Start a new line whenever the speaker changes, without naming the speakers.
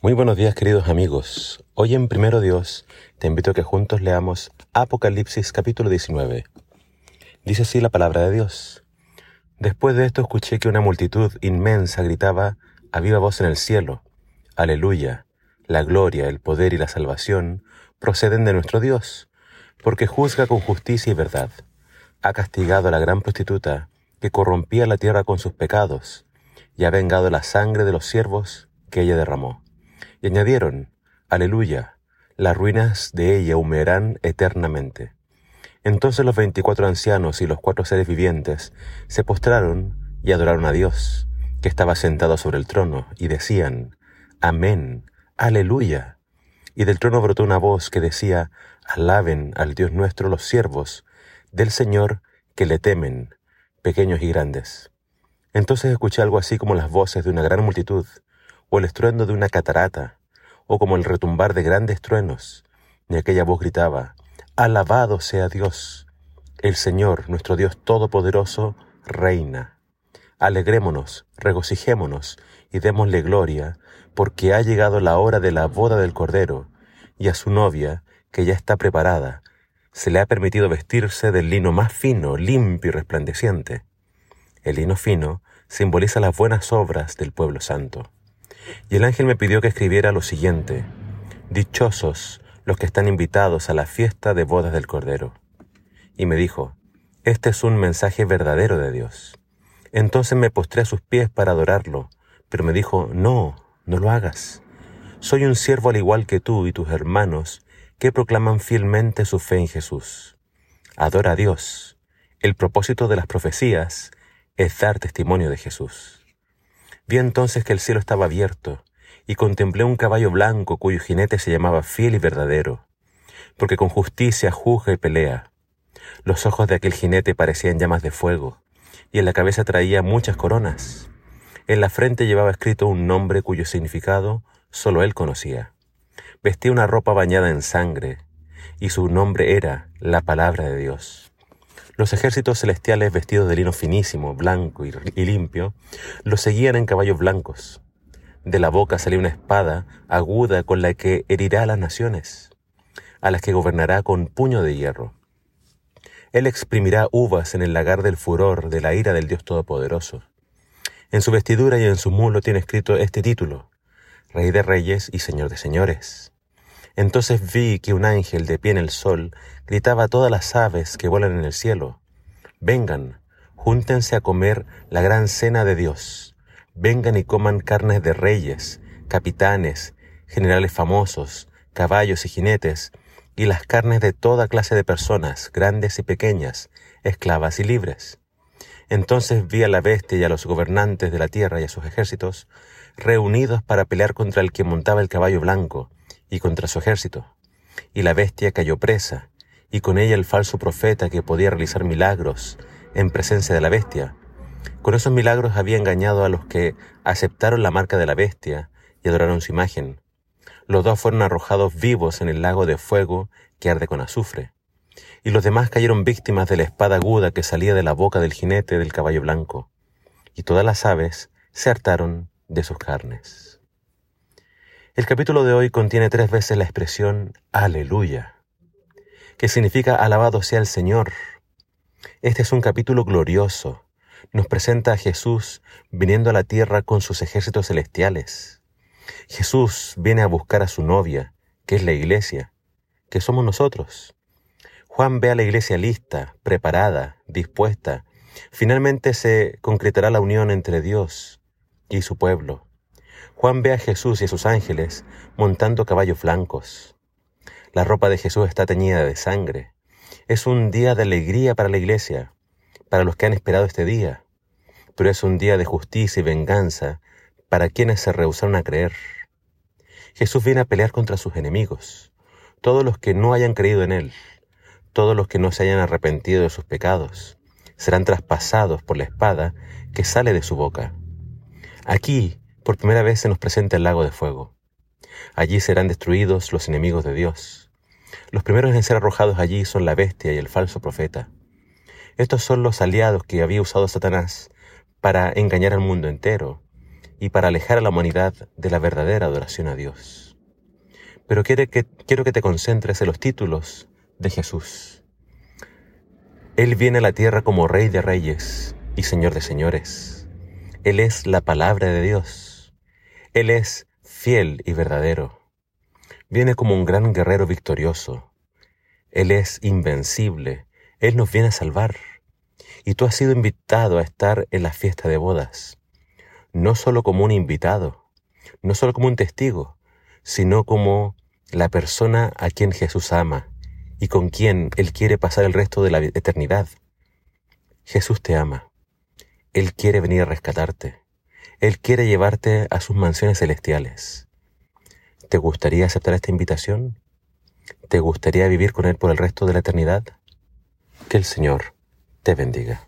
Muy buenos días queridos amigos. Hoy en Primero Dios te invito a que juntos leamos Apocalipsis capítulo 19. Dice así la palabra de Dios. Después de esto escuché que una multitud inmensa gritaba a viva voz en el cielo. Aleluya. La gloria, el poder y la salvación proceden de nuestro Dios, porque juzga con justicia y verdad. Ha castigado a la gran prostituta que corrompía la tierra con sus pecados, y ha vengado la sangre de los siervos que ella derramó. Y añadieron, Aleluya, las ruinas de ella humearán eternamente. Entonces los veinticuatro ancianos y los cuatro seres vivientes se postraron y adoraron a Dios, que estaba sentado sobre el trono, y decían, Amén, Aleluya. Y del trono brotó una voz que decía, Alaben al Dios nuestro los siervos del Señor que le temen, pequeños y grandes. Entonces escuché algo así como las voces de una gran multitud, o el estruendo de una catarata, o como el retumbar de grandes truenos, y aquella voz gritaba, Alabado sea Dios, el Señor, nuestro Dios Todopoderoso, reina. Alegrémonos, regocijémonos y démosle gloria, porque ha llegado la hora de la boda del Cordero, y a su novia, que ya está preparada, se le ha permitido vestirse del lino más fino, limpio y resplandeciente. El lino fino simboliza las buenas obras del pueblo santo. Y el ángel me pidió que escribiera lo siguiente, Dichosos los que están invitados a la fiesta de bodas del Cordero. Y me dijo, Este es un mensaje verdadero de Dios. Entonces me postré a sus pies para adorarlo, pero me dijo, No, no lo hagas. Soy un siervo al igual que tú y tus hermanos que proclaman fielmente su fe en Jesús. Adora a Dios. El propósito de las profecías es dar testimonio de Jesús. Vi entonces que el cielo estaba abierto, y contemplé un caballo blanco cuyo jinete se llamaba fiel y verdadero, porque con justicia juzga y pelea. Los ojos de aquel jinete parecían llamas de fuego, y en la cabeza traía muchas coronas. En la frente llevaba escrito un nombre cuyo significado sólo él conocía. Vestía una ropa bañada en sangre, y su nombre era la palabra de Dios. Los ejércitos celestiales vestidos de lino finísimo, blanco y, limpio, los seguían en caballos blancos. De la boca salía una espada aguda con la que herirá a las naciones, a las que gobernará con puño de hierro. Él exprimirá uvas en el lagar del furor de la ira del Dios Todopoderoso. En su vestidura y en su mulo tiene escrito este título, Rey de Reyes y Señor de Señores. Entonces vi que un ángel de pie en el sol gritaba a todas las aves que vuelan en el cielo, Vengan, júntense a comer la gran cena de Dios, vengan y coman carnes de reyes, capitanes, generales famosos, caballos y jinetes, y las carnes de toda clase de personas, grandes y pequeñas, esclavas y libres. Entonces vi a la bestia y a los gobernantes de la tierra y a sus ejércitos, reunidos para pelear contra el que montaba el caballo blanco, y contra su ejército. Y la bestia cayó presa, y con ella el falso profeta que podía realizar milagros en presencia de la bestia. Con esos milagros había engañado a los que aceptaron la marca de la bestia y adoraron su imagen. Los dos fueron arrojados vivos en el lago de fuego que arde con azufre. Y los demás cayeron víctimas de la espada aguda que salía de la boca del jinete del caballo blanco. Y todas las aves se hartaron de sus carnes. El capítulo de hoy contiene tres veces la expresión aleluya, que significa alabado sea el Señor. Este es un capítulo glorioso. Nos presenta a Jesús viniendo a la tierra con sus ejércitos celestiales. Jesús viene a buscar a su novia, que es la iglesia, que somos nosotros. Juan ve a la iglesia lista, preparada, dispuesta. Finalmente se concretará la unión entre Dios y su pueblo. Juan ve a Jesús y a sus ángeles montando caballos blancos. La ropa de Jesús está teñida de sangre. Es un día de alegría para la iglesia, para los que han esperado este día, pero es un día de justicia y venganza para quienes se rehusaron a creer. Jesús viene a pelear contra sus enemigos, todos los que no hayan creído en Él, todos los que no se hayan arrepentido de sus pecados, serán traspasados por la espada que sale de su boca. Aquí por primera vez se nos presenta el lago de fuego. Allí serán destruidos los enemigos de Dios. Los primeros en ser arrojados allí son la bestia y el falso profeta. Estos son los aliados que había usado Satanás para engañar al mundo entero y para alejar a la humanidad de la verdadera adoración a Dios. Pero quiero que, quiero que te concentres en los títulos de Jesús. Él viene a la tierra como Rey de Reyes y Señor de Señores. Él es la palabra de Dios. Él es fiel y verdadero. Viene como un gran guerrero victorioso. Él es invencible. Él nos viene a salvar. Y tú has sido invitado a estar en la fiesta de bodas, no solo como un invitado, no solo como un testigo, sino como la persona a quien Jesús ama y con quien Él quiere pasar el resto de la eternidad. Jesús te ama. Él quiere venir a rescatarte. Él quiere llevarte a sus mansiones celestiales. ¿Te gustaría aceptar esta invitación? ¿Te gustaría vivir con Él por el resto de la eternidad? Que el Señor te bendiga.